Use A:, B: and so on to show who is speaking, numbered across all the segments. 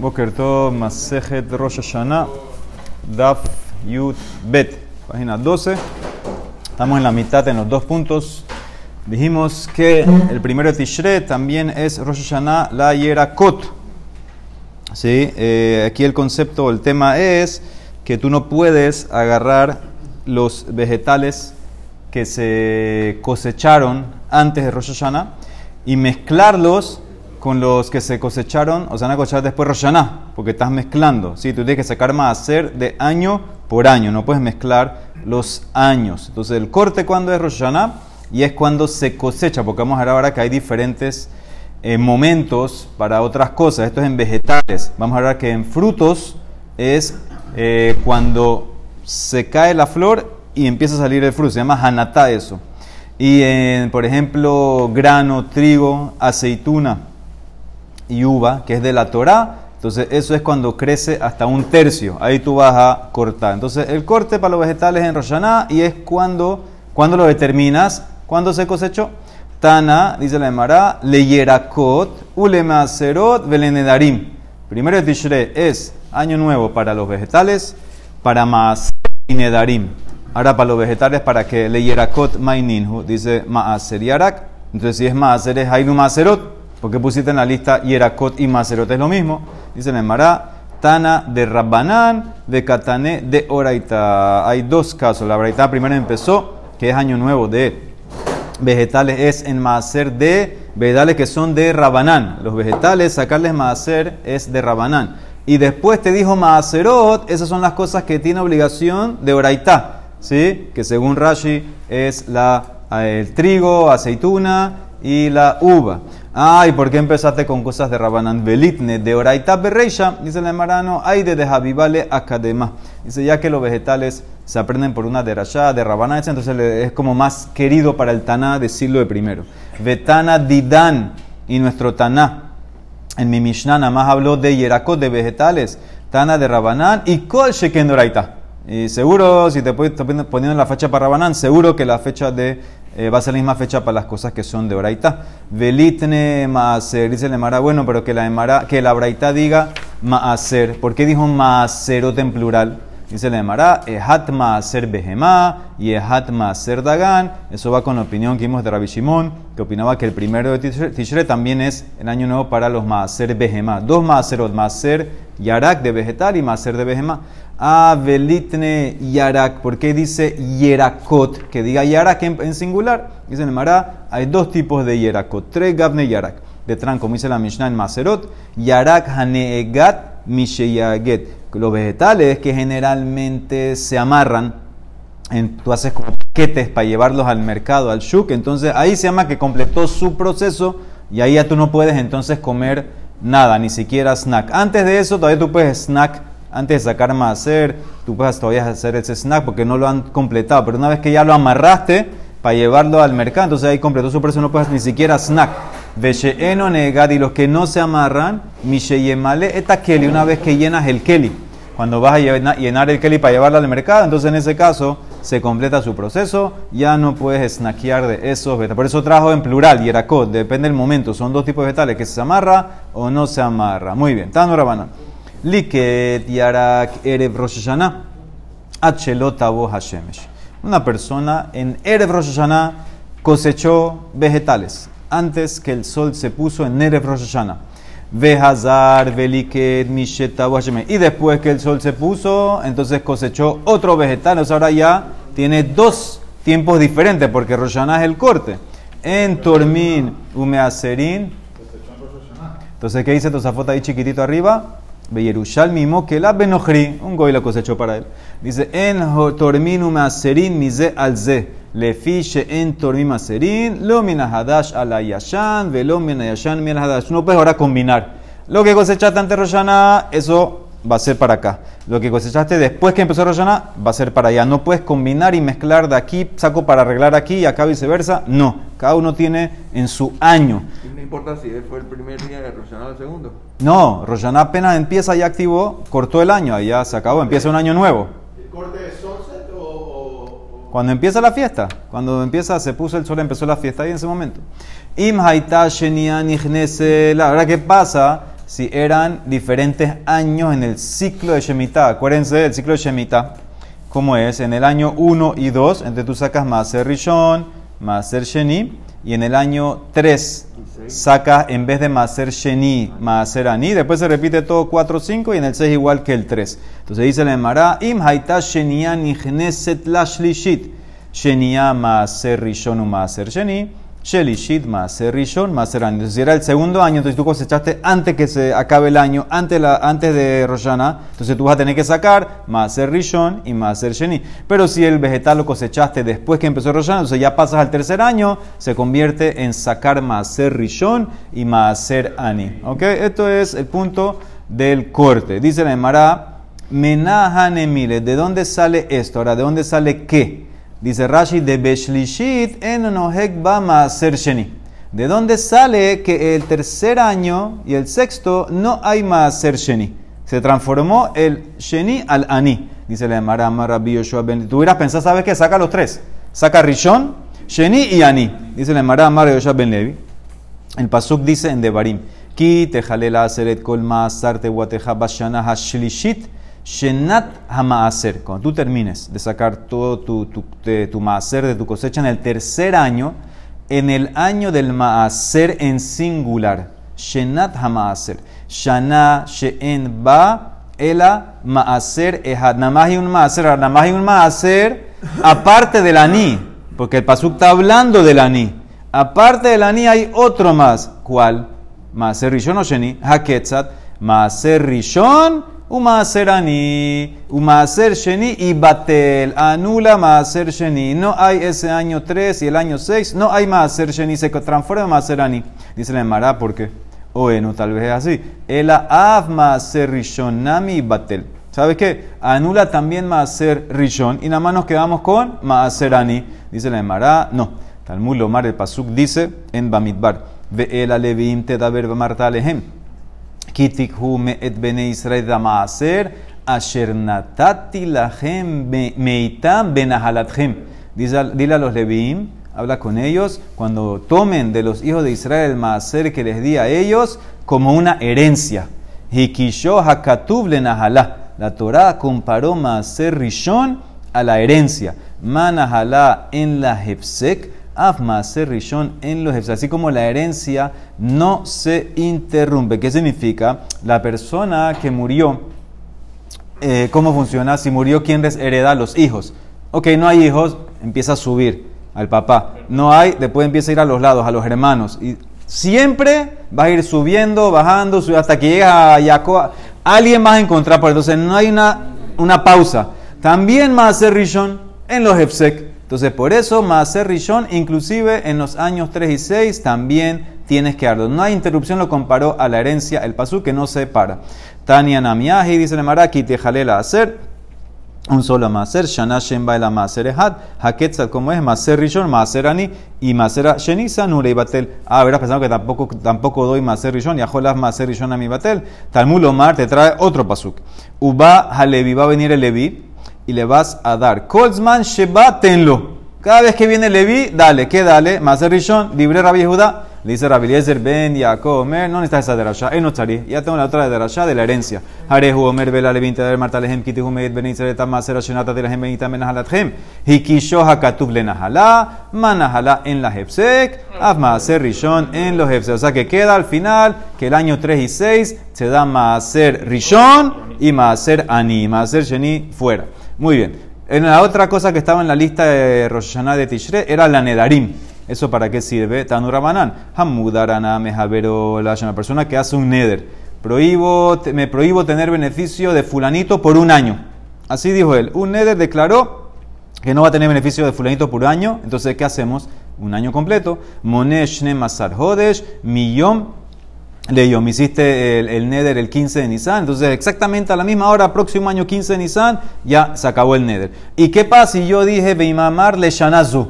A: Boker Tov, Masejet Rosh Hashanah, Daf Yud Bet, página 12. Estamos en la mitad en los dos puntos. Dijimos que el primero de Tishre también es Rosh Hashanah, la Yerakot. ¿Sí? Eh, aquí el concepto, el tema es que tú no puedes agarrar los vegetales que se cosecharon antes de Rosh Hashanah y mezclarlos con los que se cosecharon o se van a cosechar después Roshaná, porque estás mezclando. ¿sí? Tú tienes que sacar más hacer de año por año, no puedes mezclar los años. Entonces, el corte cuando es Roshaná y es cuando se cosecha, porque vamos a ver ahora que hay diferentes eh, momentos para otras cosas. Esto es en vegetales. Vamos a ver que en frutos es eh, cuando se cae la flor y empieza a salir el fruto. Se llama hanatá eso. Y en, por ejemplo, grano, trigo, aceituna y uva, que es de la Torah, entonces eso es cuando crece hasta un tercio. Ahí tú vas a cortar. Entonces el corte para los vegetales en Roshaná y es cuando, cuando lo determinas, cuando se cosechó. Tana, dice la Emara, leyerakot, ulemaserot, velenedarim. Primero de Tishre es año nuevo para los vegetales, para más y nedarim. Ahora para los vegetales, para que leyerakot maininhu, dice maaser yarak. Entonces si es maaser es hainu maaserot. Porque pusiste en la lista Yerakot y Maserot es lo mismo. Dice Mará, Tana de Rabbanán, de Katané de Oraita. Hay dos casos. La Oraita primero empezó, que es año nuevo de vegetales, es en Maser de vegetales que son de Rabbanán. Los vegetales, sacarles Maser es de Rabbanán. Y después te dijo Maserot, esas son las cosas que tiene obligación de Oraita. ¿Sí? Que según Rashi es la, el trigo, aceituna y la uva. Ay, ¿por qué empezaste con cosas de Rabanan Belitne? De Oraita Berreisha, dice el Marano, ay de Javivale Academa. Dice, ya que los vegetales se aprenden por una derashá de Rabanan, entonces es como más querido para el Taná decirlo de primero. Vetana Didan y nuestro Taná. En mi Mishnah nada más habló de Yerakot, de vegetales, Tana de Rabanán y Kol Sheken Oraita. Y seguro, si te estoy poniendo la fecha para Rabanán, seguro que la fecha de eh, va a ser la misma fecha para las cosas que son de Oraita. Velitne Maaser, dice el Emara, bueno, pero que la, Emara, que la Oraita diga Maaser. ¿Por qué dijo Maaserot en plural? Dice el Emara, Ehat Maaser Behemá y Ehat Maaser Dagan. Eso va con la opinión que vimos de Rabbi Shimon, que opinaba que el primero de Tishre también es el año nuevo para los Maaser Behemá. Dos Maaserot, Maaser Yarak de vegetal y Maaser de Behemá. Avelitne Yarak. ¿Por qué dice Yerakot? Que diga Yarak en, singular. Dice en Mará, hay dos tipos de Yerakot. Tres Gavne Yarak. De Tran, como dice la Mishnah en Maserot. Yarak Haneegat Misheyaget. Los vegetales que generalmente se amarran. En, tú haces como paquetes para llevarlos al mercado, al shuk. Entonces ahí se llama que completó su proceso. Y ahí ya tú no puedes entonces comer nada, ni siquiera snack. Antes de eso, todavía tú puedes snack antes de sacar hacer, tú puedes todavía hacer ese snack porque no lo han completado. Pero una vez que ya lo amarraste para llevarlo al mercado, entonces ahí completó su precio, no puedes ni siquiera snack. Vesheeno negad y los que no se amarran, misheyemale eta keli, una vez que llenas el keli. Cuando vas a llenar el keli para llevarlo al mercado, entonces en ese caso se completa su proceso, ya no puedes snackear de esos vegetales. Por eso trajo en plural, yerakot, depende del momento. Son dos tipos de vegetales, que se amarra o no se amarra. Muy bien, Tano Rabana. Liket Yarak Erev Rosh Hashanah. Hashemesh. Una persona en Erev Rosh Hashanah cosechó vegetales antes que el sol se puso en Erev Rosh Hashanah. Vehazar, Veliket, Hashemesh. Y después que el sol se puso, entonces cosechó otro vegetal. O sea, ahora ya tiene dos tiempos diferentes porque Rosh Hashanah es el corte. En Tormin, Umeaserin. Entonces, ¿qué dice Tosafot ahí chiquitito arriba? Mismo que la Benochri, un goy la cosechó para él. Dice, en torminu maserin mize alze, le fiche en tormin maserin, lo hadash ala yashan, velo yashan min hadash. No ahora combinar. Lo que cosechaste ante Roshana, eso va a ser para acá. Lo que cosechaste después que empezó Roshana, va a ser para allá. No puedes combinar y mezclar de aquí, saco para arreglar aquí y acá viceversa. No, cada uno tiene en su año
B: importa si fue el primer día de Roshaná o el segundo.
A: No, Roshaná apenas empieza y activó, cortó el año, ya se acabó, empieza un año nuevo.
B: ¿El corte de sunset o,
A: Cuando empieza la fiesta, cuando empieza, se puso el sol, empezó la fiesta ahí en ese momento. Im la verdad, ¿qué pasa? Si eran diferentes años en el ciclo de Shemitah. Acuérdense del ciclo de Shemitah, ¿cómo es? En el año 1 y 2, entre tú sacas Maaser Rishon, Maaser Sheni, y en el año 3 sacas en vez de Maaser Sheni, Maaser Ani, después se repite todo 4 5 y en el 6 igual que el 3. Entonces dice la Emara, Im Haita Shenia Nihneset Lashlishit, Shenia Maaser Rishon u Maaser Sheni, Shelishit Maaser Rishon Maaser Ani. Entonces si era el segundo año, entonces tú cosechaste antes que se acabe el año, antes, de Roshana, entonces tú vas a tener que sacar Maaser Rishon y Maaser Sheni. Pero si el vegetal lo cosechaste después que empezó Roshana, entonces ya pasas al tercer año, se convierte en sacar Maaser Rishon y Maaser Ani. ¿Ok? Esto es el punto del corte. Dice la Emara, Menahanemile, ¿de dónde sale esto? Ahora, ¿de dónde sale qué? Dice Rashi, de Beshlishit en Nohek ba Maaser Sheni. ¿De dónde sale que el tercer año y el sexto no hay Maaser Sheni? Se transformó el Sheni al Ani. Dice la Emara Amar Rabbi Yoshua Ben. Tú hubieras pensado, ¿sabes qué? Saca los tres. Saca Rishon, Sheni y Ani. Dice la Emara Amar Yoshua Ben Levi. El Pasuk dice en Devarim. Ki tejalela aseret kol maasar tehuateja bashana hashlishit shenat hamaaser. Cuando tú termines de sacar todo tu, tu, tu maaser de tu cosecha en el tercer año, en el año del maaser en singular. Shenat hamaaser. Shana she'en ba ela maaser ehad. Un maaser. Un maaser aparte del ani. Porque el pasuk está hablando del ani. Aparte del ani hay otro más. ¿Cuál? Maaser Rishon o Sheni. Haketzat. Maaser Rishon u Maaser Ani. U Maaser Sheni y Batel. Anula Maaser Sheni. No hay ese año 3 y el año 6. No hay Maaser Sheni. Se transforma en Maaser Ani. Dice la Emara, ¿por qué? Bueno, tal vez es así. El Av Maaser Rishon Nami y Batel. ¿Sabes qué? Anula también Maaser Rishon y nada más nos quedamos con Maaser Ani. Dice la Emara, no. Talmud Lomar, el Pasuk dice en Bamidbar, Ve'el alevim tedaber b'marta alehem, kitikhu me'et bene Israel da maaser, asher natati lahem meitam benahalathem. Dile a los levim, habla con ellos, cuando tomen de los hijos de Israel el maaser que les di a ellos como una herencia. Hikisho hakatub lenahalá. La Torah comparó maaser rishon a la herencia. Manahalá en la hefsek Af Maaser Rishon en los Así como la herencia no se interrumpe. ¿Qué significa? La persona que murió, eh, ¿cómo funciona? Si murió, ¿quién les hereda? Los hijos. Ok, no hay hijos, empieza a subir al papá. No hay, después empieza a ir a los lados, a los hermanos. Y siempre va a ir subiendo, bajando, hasta que llega a Jacob. Alguien vas a encontrar, por entonces no hay una, una pausa. También Maaser Rishon en los Hefsek. Entonces, por eso, Maaser Rishon, inclusive en los años 3 y 6, también tienes que darlo. No hay interrupción, lo comparó a la herencia, el pasú que no se para. Tania Namiahi, dice el Maraki, te jalela hacer un solo Maaser, Shana Shemba el Maaser Ehad, como es Maaser Rishon, Maaser Ani y Maaser Shenisa, Nure y Batel. Ah, verás pensando que tampoco, tampoco doy Maaser Rishon, y Ajolas Maaser Rishon a mi Batel. Talmud Omar te trae otro pasuk. Uba Halevi, va a venir el Levi y le vas a dar. Kolzman Sheba tenlo. Cada vez que viene Levi, dale, ¿qué dale? Maser Rishon, libre Rabbi Judá. Dice Rabbi Eliezer, ben Yaakov, Omer, no necesitas esa derasha, él no estaría. Ya tengo la otra derasha de la herencia. Harehu Omer, Bela Levin, Teder Marta Lehem, Kitihu Meid, Ben Israel, Maser Ashenata, Telahem, Benita, Menahalathem. Hikisho Hakatuv Lenahala, Manahala en la Hefsek, Av Maser Rishon en los Hefsek. O sea que queda al final que el año 3 y 6 se da Maser Rishon y Maser Ani, Maser Sheni fuera. Muy bien. En la otra cosa que estaba en la lista de Rosh de Tishre era la Nedarim. ¿Eso para qué sirve? Tanurabanan. Hamudarana mejavero la persona que hace un neder. Prohíbo, me prohíbo tener beneficio de fulanito por un año. Así dijo él. Un neder declaró que no va a tener beneficio de fulanito por un año. Entonces, ¿qué hacemos? Un año completo. Moneshne masar hodesh Leyó, me hiciste el, Neder el 15 de Nisan, entonces exactamente a la misma hora, próximo año 15 de Nisan, ya se acabó el Neder. ¿Y qué pasa si yo dije Beimamar le Shanazu?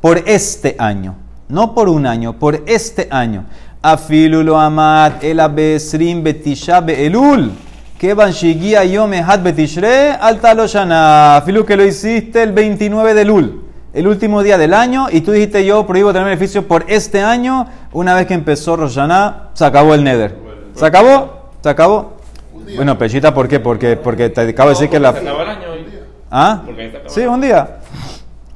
A: Por este año, no por un año, por este año. Afilulo amat el abesrim betisha beelul. Que van shigia yom hat betishre alta lo shana. Afilu que lo hiciste el 29 de Lul el último día del año y tú dijiste yo prohíbo tener beneficio por este año, una vez que empezó Roshaná, se acabó el Neder. ¿Se acabó? ¿Se acabó? Bueno, Pechita, ¿por qué? Porque, porque te acabo de decir que la...
C: Se acabó el año hoy.
A: ¿Ah? Sí, un día.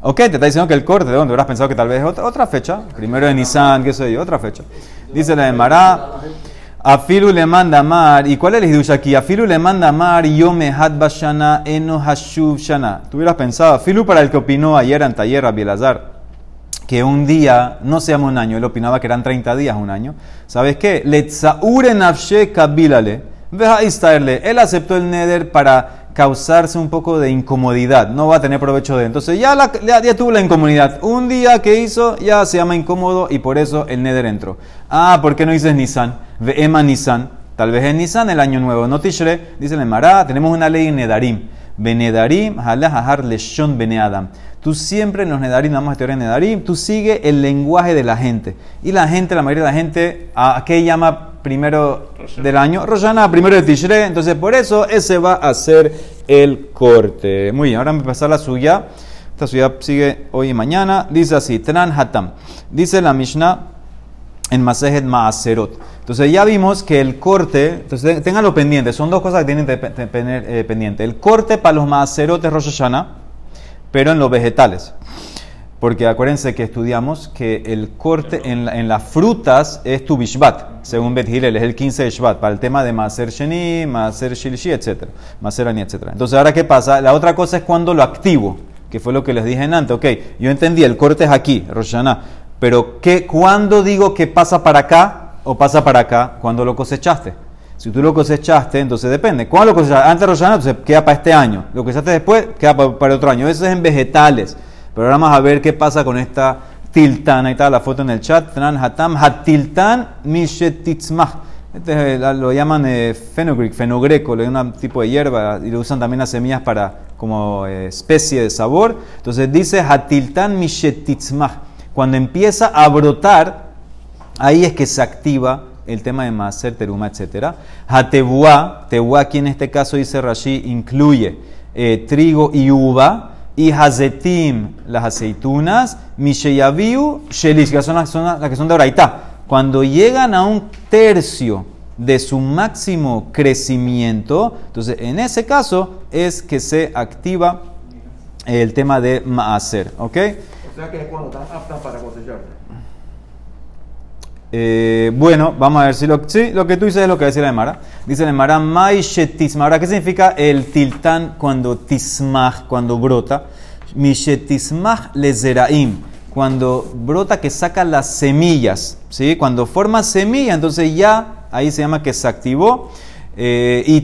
A: Ok, te está diciendo que el corte, ¿de dónde? Habrás pensado que tal vez es otra, otra fecha. Primero de Nisan, qué sé yo, otra fecha. Dice la de Mará, Afilu le manda mar. ¿Y cuál es el hidush aquí? Le manda mar, yome had bashana, eno hashuv shana. Tú hubieras pensado, Afilu para el que opinó ayer en taller, Bielazar, que un día no se un año, él opinaba que eran 30 días un año. ¿Sabes qué? Letzaure nafshe kabilale. Veja él aceptó el neder para causarse un poco de incomodidad, no va a tener provecho de. Entonces ya, la- ya, ya tuvo la incomodidad. Un día que hizo ya se llama incómodo y por eso el neder entró. Ah, ¿por qué no dices Nisan? Ve'ema Nisan. Tal vez es Nisan el año nuevo. No Tishre, dice el Mará, tenemos una ley en Nedarim. Benedarim, halah ahar leshon bene Adam. Tú siempre en los Nedarim, vamos a estudiar en Nedarim, tú sigue el lenguaje de la gente. Y la gente, la mayoría de la gente, ¿a qué llama primero del año? Roshaná, primero de Tishre. Entonces, por eso ese va a ser el corte. Muy bien, ahora me pasar la suya. Esta suya sigue hoy y mañana. Dice así, Tran. Dice la Mishnah en Masejet Maaserot. Entonces ya vimos que el corte, entonces ténganlo pendiente, son dos cosas que tienen que tener eh, pendiente. El corte para los Maaserot Hashanah, pero en los vegetales. Porque acuérdense que estudiamos que el corte en, en las frutas es tu Bishvat, según Bet Hillel, es el 15 de Shvat, para el tema de Maser Sheni, Maser Shilshi, etc. Maser Ani, etc. Entonces, ahora, ¿qué pasa? La otra cosa es cuando lo activo, que fue lo que les dije antes. Ok, yo entendí, el corte es aquí, Rosh Hashanah, pero ¿qué, ¿cuándo digo que pasa para acá o pasa para acá? Cuando lo cosechaste. Si tú lo cosechaste, entonces depende. ¿Cuándo lo cosechaste? Antes de Rosh Hashanah, entonces queda para este año. Lo cosechaste después, queda pa- para, otro año. Eso es en vegetales. Pero ahora vamos a ver qué pasa con esta tiltan. Ahí está la foto en el chat. Tran hatam hatiltan mishetitzmah. Este es lo llaman eh, fenugreek, fenogreco, dan un tipo de hierba y lo usan también las semillas para como eh, especie de sabor. Entonces dice hatiltan mishetitzmah. Cuando empieza a brotar, Ahí es que se activa el tema de Maser, Teruma, etc. Hatebuá, Tebuá aquí en este caso dice Rashi, incluye eh, trigo y uva, y Hazetim, las aceitunas, Misheyaviu, Shelish, que son las, que son de Oraitá. Cuando llegan a un tercio de su máximo crecimiento, entonces en ese caso es que se activa el tema de Maaser, ¿ok?
B: O sea que es cuando están aptas para cosechar.
A: Eh, bueno, vamos a ver si lo, que tú dices es lo que dice la Emara. Dice la Emara, Mai shetisma. Ahora, ¿qué significa el tiltán cuando tismach, cuando brota? Mishetismach lezeraim. Cuando brota que saca las semillas. ¿sí? Cuando forma semilla, entonces ya ahí se llama que se activó. Eh, y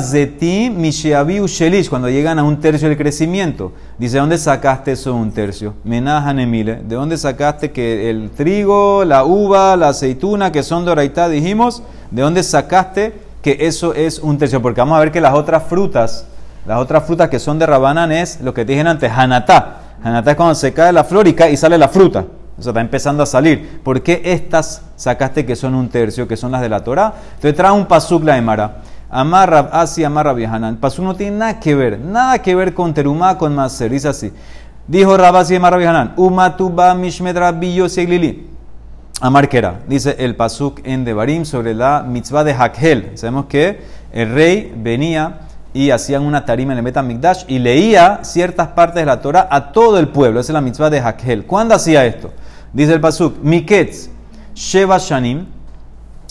A: zetim misheaviu shelish, cuando llegan a un tercio del crecimiento. Dice, ¿de dónde sacaste eso un tercio? Menajan emile. ¿De dónde sacaste que el trigo, la uva, la aceituna, que son de oraitá, dijimos? ¿De dónde sacaste que eso es un tercio? Porque vamos a ver que las otras frutas, las otras frutas que son de rabanán es lo que te dije antes, hanatá. Hanatá es cuando se cae la flor y, cae- y sale la fruta. O sea, está empezando a salir. ¿Por qué estas sacaste que son un tercio, que son las de la Torah? Entonces trae un pasuk la Emara. Amarra, así amarra viajanan. El pasuk no tiene nada que ver, nada que ver con terumá, con maser. Dice así. Dijo Rabasi amarra viajanan. Umatuba mishmed rabbi Yossi Eglili. Amar Kera. Dice el pasuk en Devarim sobre la mitzvah de Hakhel. Sabemos que el rey venía y hacían una tarima en el Betamikdash y leía ciertas partes de la Torah a todo el pueblo. Esa es la mitzvah de Hakhel. ¿Cuándo hacía esto? Dice el pasuk, Miketz, Sheva Shanim.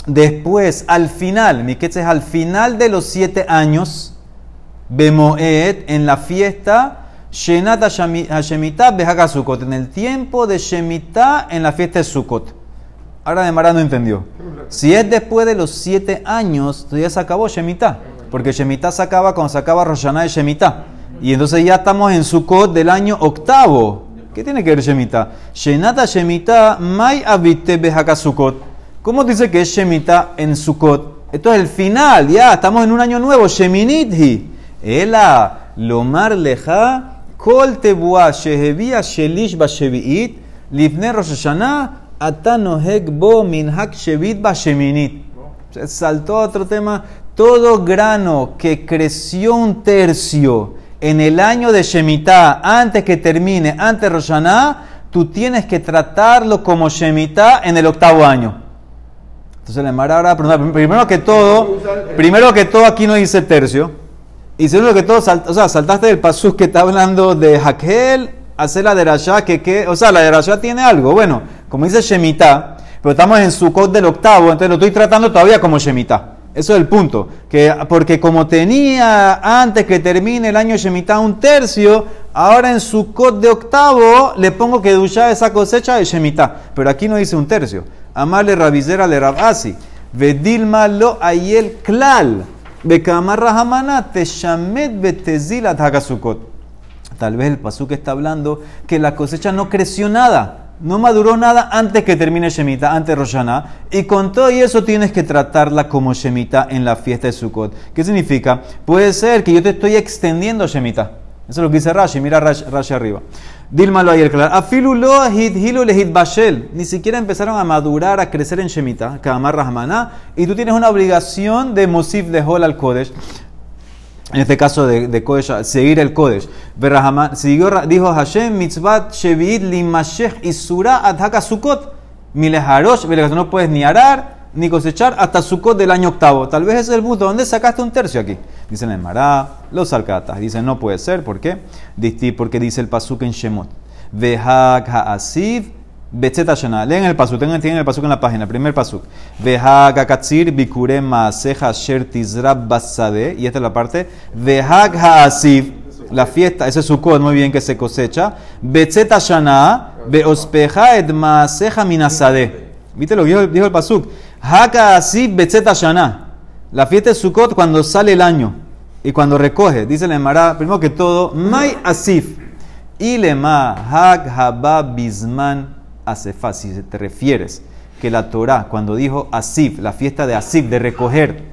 A: Después, al final, Miketz es al final de los siete años, Bemoed, en la fiesta, Shenat Hashemitah Behag Sukkot, en el tiempo de Shemitah, en la fiesta de Sukkot. Ahora de Mara no entendió. Si es después de los siete años, ya se acabó Shemitah. Porque Shemitah se acaba cuando se acaba Rosh Hashanah de Shemitah. Y entonces ya estamos en Sukkot del año octavo. ¿Qué tiene que ver Shemitah? Shenata Shemitah Mai Avite Behaka Sukkot. ¿Cómo dice que es Shemitah en Sukkot? Esto es el final, ya, estamos en un año nuevo. Sheminidhi. Ela Lomar Leja Kol Tebuah Shehevia Shelish Bashevi'it Lifne Rosh Hashanah Atanohek Bo Minhak Shevit Basheminit. Saltó otro tema. Todo grano que creció un tercio en el año de Shemitah, antes que termine, antes de Rosh Hashanah, tú tienes que tratarlo como Shemitah en el octavo año. Entonces la Emara ahora pregunta, primero que todo, primero que todo aquí no dice tercio. Y segundo que todo, sal- o sea, saltaste del pasú que está hablando de Hakel, hacer la de Rasha, que, que, o sea, la de Rasha tiene algo. Bueno, como dice Shemitah, pero estamos en su del octavo, entonces lo estoy tratando todavía como Shemitah. Eso es el punto. Que, porque como tenía antes que termine el año Shemitah un tercio, ahora en su de octavo le pongo que duya esa cosecha de Shemitah. Pero aquí no dice un tercio. Amarle rabizera le rabasi. Vedilma lo ayel klal. Bekamar rahamana teshamet betezilat hagasukot. Tal vez el pasuk está hablando que la cosecha no creció nada, no maduró nada antes que termine Shemitah, antes de Rosh Hashanah, y con todo y eso tienes que tratarla como Shemitah en la fiesta de Sukkot. ¿Qué significa? Puede ser que yo te estoy extendiendo Shemitah. Eso es lo que dice Rashi, mira Rashi, Rashi arriba. Dílmalo ayer, claro. Afilu lo lehid bashel. Ni siquiera empezaron a madurar, a crecer en Shemitah, Kamar Rahmaná, y tú tienes una obligación de Mosif de Hol al Kodesh en este caso de, de Kodesh, seguir el Kodesh. Siguió, dijo Hashem, mitzvat shevit limashech isura adhaka sukot. Mileharosh, vele, no puedes ni arar ni cosechar hasta Sukkot del año octavo. Tal vez es el punto. ¿Dónde sacaste un tercio aquí? Dicen en Mará, los alcatas. Dicen no puede ser. ¿Por qué? Porque dice el pasuk en Shemot. Vehak ha'asiv Betzet Hashanah. Leen el pasuk, tengan, tienen el pasuk en la página, primer pasuk. Vehag hakatzir bikure maaseja sher tizrab basade. Y esta es la parte. Vehag haasiv, la fiesta, ese es Sukkot, muy bien que se cosecha. Betzet Hashanah, beospeja et maaseja minasade. ¿Viste lo que dijo, el pasuk? Hag haasiv betzet Hashanah. La fiesta de Sukkot cuando sale el año y cuando recoge. Dice la Emara, primero que todo, Mai asif. Ilema hag haba bisman asefá. Si te refieres que la Torah, cuando dijo asif, la fiesta de asif, de recoger,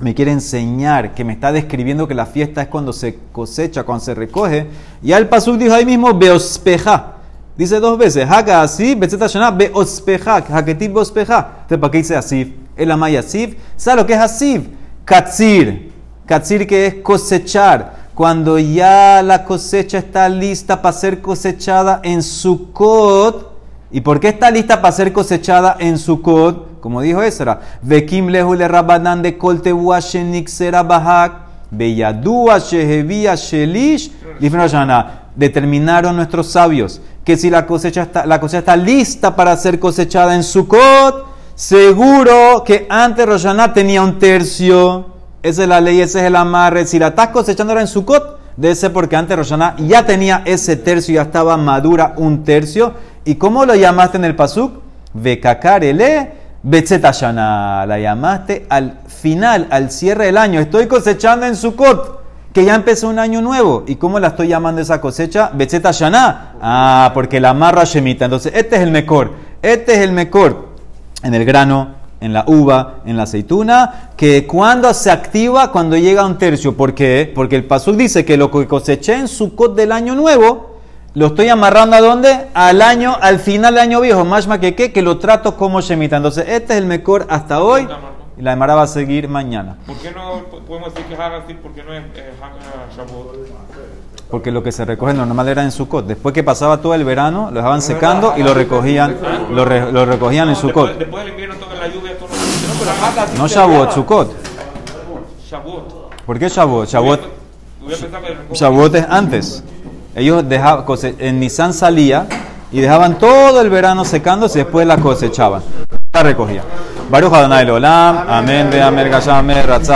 A: me quiere enseñar que me está describiendo que la fiesta es cuando se cosecha, cuando se recoge. Y al pasuk dijo ahí mismo, beospeja. Dice dos veces, haga asif, betzeta beospeja, haketib beospeja. Entonces, ¿para qué dice asif? El amay asif. ¿Sabe lo que es asif? Katsir. Katsir que es cosechar. Cuando ya la cosecha está lista para ser cosechada en Sukkot. ¿Y por qué está lista para ser cosechada en Sukkot? Como dijo Ezra. Vekim lehu le rabanan de kolte shenik sera bahak. Beyadua shehevia shelish. Determinaron nuestros sabios que si la cosecha está, la cosecha está lista para ser cosechada en Sukkot, seguro que antes Rosh Hashanah tenía un tercio. Esa es la ley, ese es el amarre. Si la estás cosechando ahora en Sukkot, debe ser porque antes Rosh Hashanah ya tenía ese tercio, ya estaba madura un tercio. ¿Y cómo lo llamaste en el pasuk? Vekakarele Betzetashana. La llamaste al final, al cierre del año. Estoy cosechando en Sukkot, que ya empezó un año nuevo. ¿Y cómo la estoy llamando esa cosecha? Betzetashana. Ah, porque la amarra Shemita. Entonces, este es el mejor. Este es el mejor en el grano, en la uva, en la aceituna, que cuando se activa, cuando llega a un tercio. ¿Por qué? Porque el pasuk dice que lo que coseché en Sukkot del año nuevo, lo estoy amarrando a dónde? Al año, al final del año viejo, más que qué, que lo trato como Shemitah. Entonces, este es el mejor hasta hoy. Y la demara va a seguir mañana.
C: ¿Por qué no podemos decir que? ¿Por qué no es eh?
A: Porque lo que se recoge normal era en Sukkot. Después que pasaba todo el verano, lo dejaban secando y lo recogían, lo, re- lo recogían en Sukkot.
C: Después, del invierno, toda la lluvia, todo lo
B: No,
A: Shavuot. Sukkot.
C: Shavuot.
A: ¿Por qué Shavuot? Shavuot,
C: que
A: Shavuot es antes. Ellos dejaban, en Nisan salía y dejaban todo el verano secándose y después la cosechaban. La recogían. Baruch Adonai Olam, amén, ve amén.